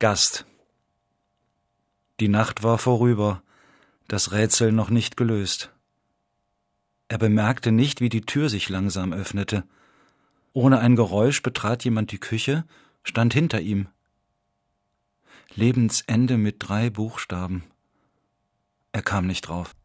Gast. Die Nacht war vorüber, das Rätsel noch nicht gelöst. Er bemerkte nicht, wie die Tür sich langsam öffnete. Ohne ein Geräusch betrat jemand die Küche, stand hinter ihm. Lebensende mit drei Buchstaben. Er kam nicht drauf.